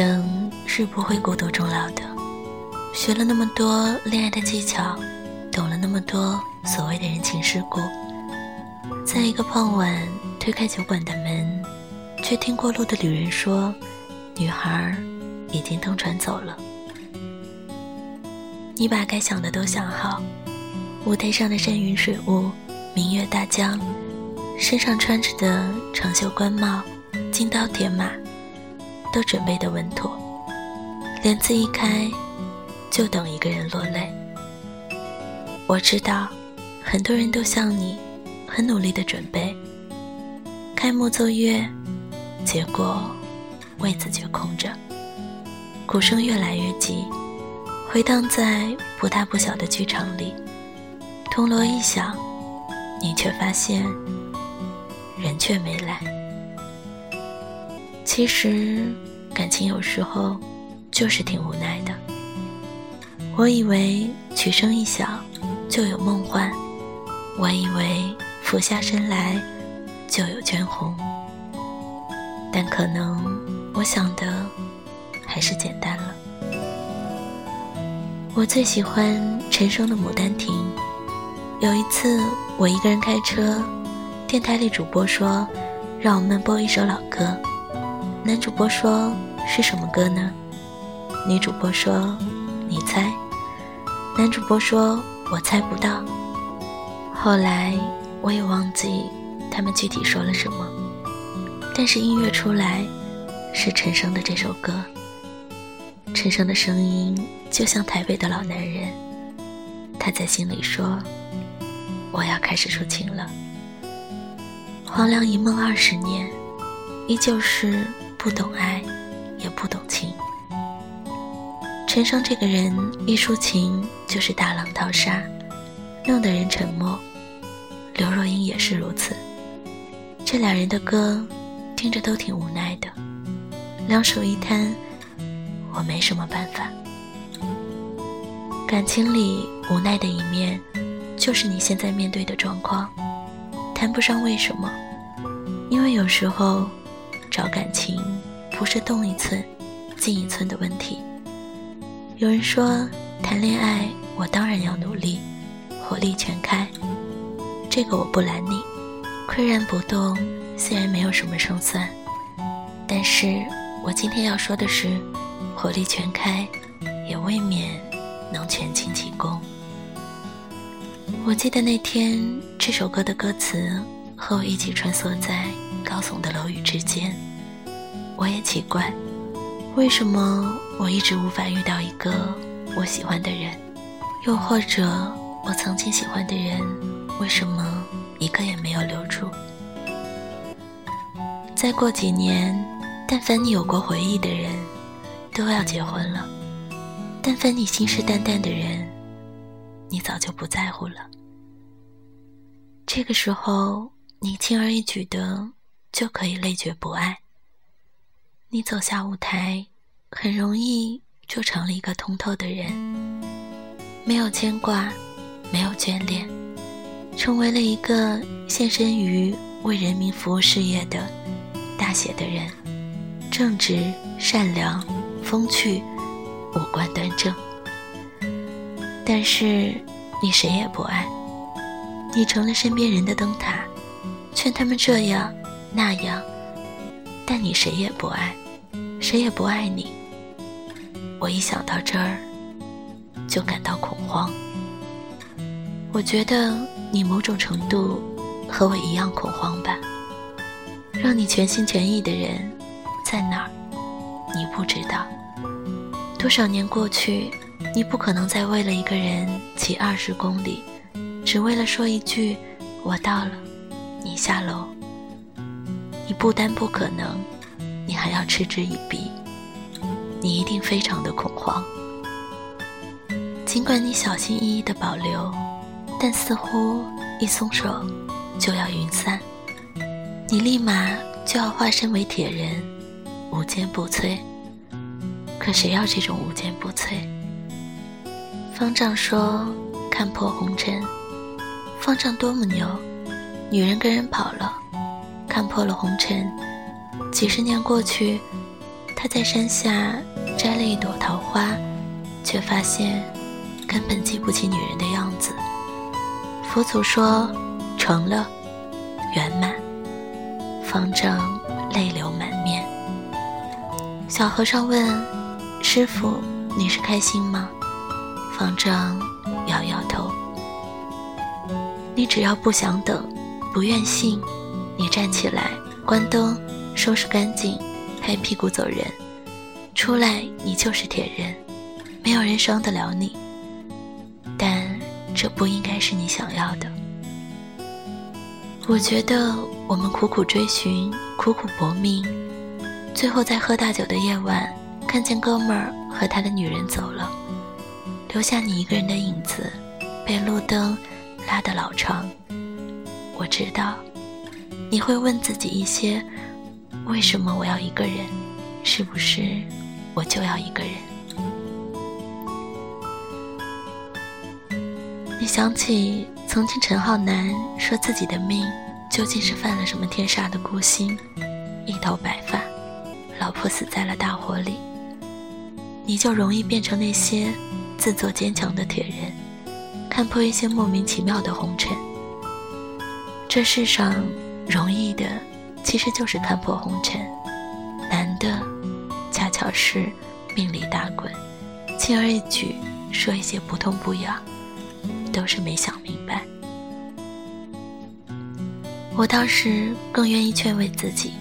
等是不会孤独终老的。学了那么多恋爱的技巧，懂了那么多所谓的人情世故，在一个傍晚推开酒馆的门，却听过路的旅人说，女孩已经登船走了。你把该想的都想好，舞台上的山云水雾，明月大江，身上穿着的长袖官帽，金刀铁马。都准备的稳妥，帘子一开，就等一个人落泪。我知道，很多人都像你，很努力的准备，开幕奏乐，结果位子却空着。鼓声越来越急，回荡在不大不小的剧场里。铜锣一响，你却发现人却没来。其实，感情有时候就是挺无奈的。我以为曲声一响就有梦幻，我以为俯下身来就有娟红，但可能我想的还是简单了。我最喜欢陈升的《牡丹亭》。有一次，我一个人开车，电台里主播说：“让我们播一首老歌。”男主播说：“是什么歌呢？”女主播说：“你猜。”男主播说：“我猜不到。”后来我也忘记他们具体说了什么，但是音乐出来是陈升的这首歌。陈升的声音就像台北的老男人，他在心里说：“我要开始抒情了。”黄粱一梦二十年，依旧是。不懂爱，也不懂情。陈升这个人一抒情就是大浪淘沙，弄得人沉默。刘若英也是如此。这两人的歌听着都挺无奈的，两手一摊，我没什么办法。感情里无奈的一面，就是你现在面对的状况，谈不上为什么，因为有时候。找感情，不是动一寸，进一寸的问题。有人说，谈恋爱我当然要努力，火力全开。这个我不拦你，岿然不动，虽然没有什么胜算，但是我今天要说的是，火力全开，也未免能全倾其功。我记得那天这首歌的歌词，和我一起穿梭在。高耸的楼宇之间，我也奇怪，为什么我一直无法遇到一个我喜欢的人，又或者我曾经喜欢的人，为什么一个也没有留住？再过几年，但凡你有过回忆的人，都要结婚了；但凡你信誓旦旦的人，你早就不在乎了。这个时候，你轻而易举的。就可以累觉不爱。你走下舞台，很容易就成了一个通透的人，没有牵挂，没有眷恋，成为了一个献身于为人民服务事业的大写的人，正直、善良、风趣，五官端正。但是你谁也不爱，你成了身边人的灯塔，劝他们这样。那样，但你谁也不爱，谁也不爱你。我一想到这儿，就感到恐慌。我觉得你某种程度和我一样恐慌吧。让你全心全意的人在哪儿？你不知道。多少年过去，你不可能再为了一个人骑二十公里，只为了说一句“我到了”，你下楼。你不单不可能，你还要嗤之以鼻，你一定非常的恐慌。尽管你小心翼翼的保留，但似乎一松手就要云散，你立马就要化身为铁人，无坚不摧。可谁要这种无坚不摧？方丈说看破红尘，方丈多么牛，女人跟人跑了。看破了红尘，几十年过去，他在山下摘了一朵桃花，却发现根本记不起女人的样子。佛祖说：“成了，圆满。”方丈泪流满面。小和尚问：“师傅，你是开心吗？”方丈摇摇头。你只要不想等，不愿信，你站起来，关灯，收拾干净，拍屁股走人。出来，你就是铁人，没有人伤得了你。但这不应该是你想要的。我觉得我们苦苦追寻，苦苦搏命。最后在喝大酒的夜晚，看见哥们儿和他的女人走了，留下你一个人的影子，被路灯拉得老长。我知道，你会问自己一些：为什么我要一个人？是不是我就要一个人？你想起曾经陈浩南说自己的命究竟是犯了什么天煞的孤星，一头白发。老婆死在了大火里，你就容易变成那些自作坚强的铁人，看破一些莫名其妙的红尘。这世上容易的其实就是看破红尘，难的恰巧是命里打滚，轻而易举说一些不痛不痒，都是没想明白。我倒是更愿意劝慰自己。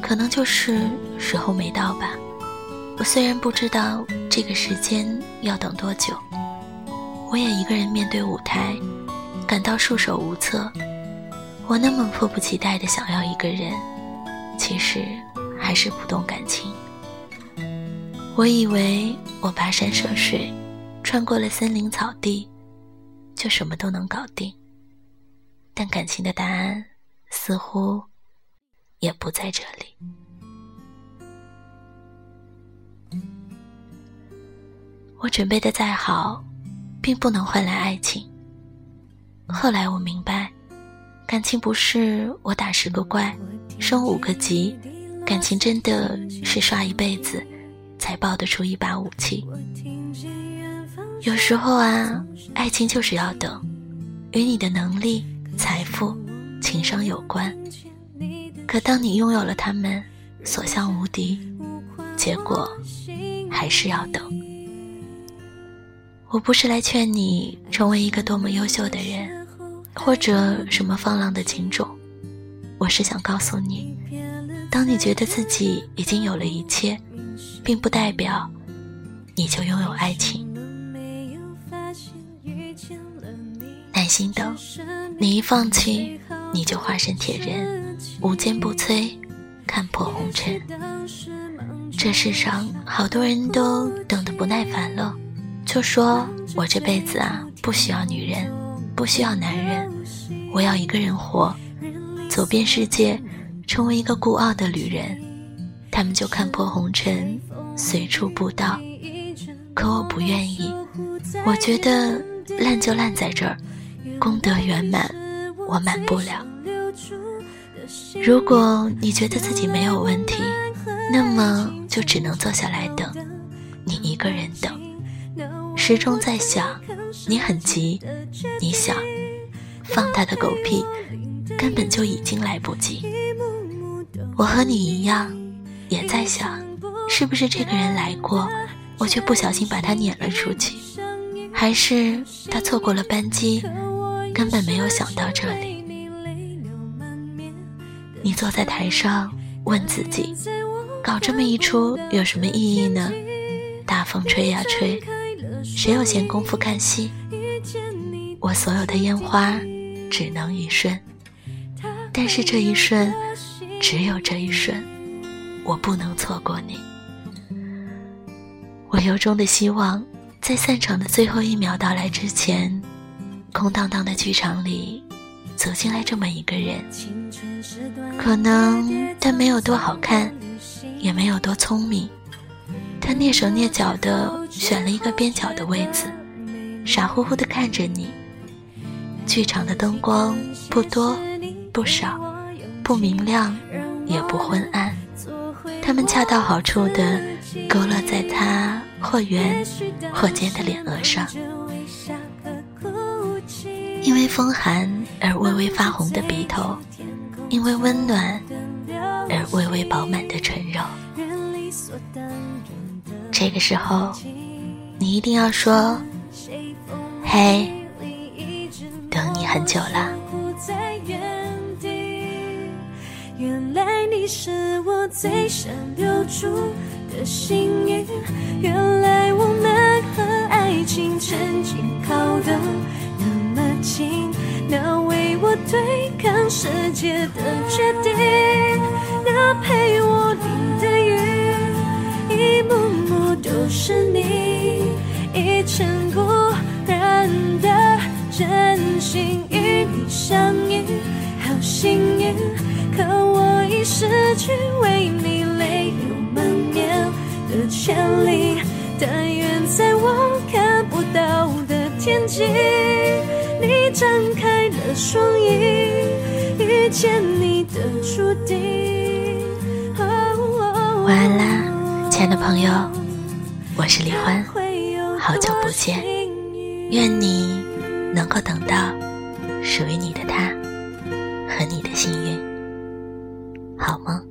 可能就是时候没到吧。我虽然不知道这个时间要等多久，我也一个人面对舞台，感到束手无策。我那么迫不及待的想要一个人，其实还是不懂感情。我以为我跋山涉水，穿过了森林草地，就什么都能搞定。但感情的答案似乎……也不在这里。我准备的再好，并不能换来爱情。后来我明白，感情不是我打十个怪，升五个级，感情真的是刷一辈子，才爆得出一把武器。有时候啊，爱情就是要等，与你的能力、财富、情商有关。可当你拥有了他们，所向无敌，结果还是要等。我不是来劝你成为一个多么优秀的人，或者什么放浪的情种，我是想告诉你，当你觉得自己已经有了一切，并不代表你就拥有爱情。耐心等，你一放弃，你就化身铁人。无坚不摧，看破红尘。这世上好多人都等得不耐烦了，就说我这辈子啊不需要女人，不需要男人，我要一个人活，走遍世界，成为一个孤傲的旅人。他们就看破红尘，随处布道。可我不愿意，我觉得烂就烂在这儿，功德圆满，我满不了。如果你觉得自己没有问题，那么就只能坐下来等，你一个人等。时钟在响，你很急，你想放他的狗屁，根本就已经来不及。我和你一样，也在想，是不是这个人来过，我却不小心把他撵了出去，还是他错过了班机，根本没有想到这里。你坐在台上，问自己：搞这么一出有什么意义呢？大风吹呀吹，谁有闲工夫看戏？我所有的烟花只能一瞬，但是这一瞬，只有这一瞬，我不能错过你。我由衷的希望，在散场的最后一秒到来之前，空荡荡的剧场里。走进来这么一个人，可能他没有多好看，也没有多聪明，他蹑手蹑脚的选了一个边角的位子，傻乎乎的看着你。剧场的灯光不多不少，不明亮也不昏暗，他们恰到好处地勾勒在他或圆或尖的脸额上，因为风寒而微微发红的鼻头，因为温暖而微微饱满的唇肉。这个时候，你一定要说：“嘿，等你很久了。”原来你是我最想留住的幸运，原来我们和爱情曾经靠得那么近，那为我对抗世界的决定，那陪我淋的雨，一幕幕都是的天际，你张开了双翼，遇见你的注定。晚安啦，亲爱的朋友，我是李欢，好久不见，愿你能够等到属于你的他和你的幸运。好吗？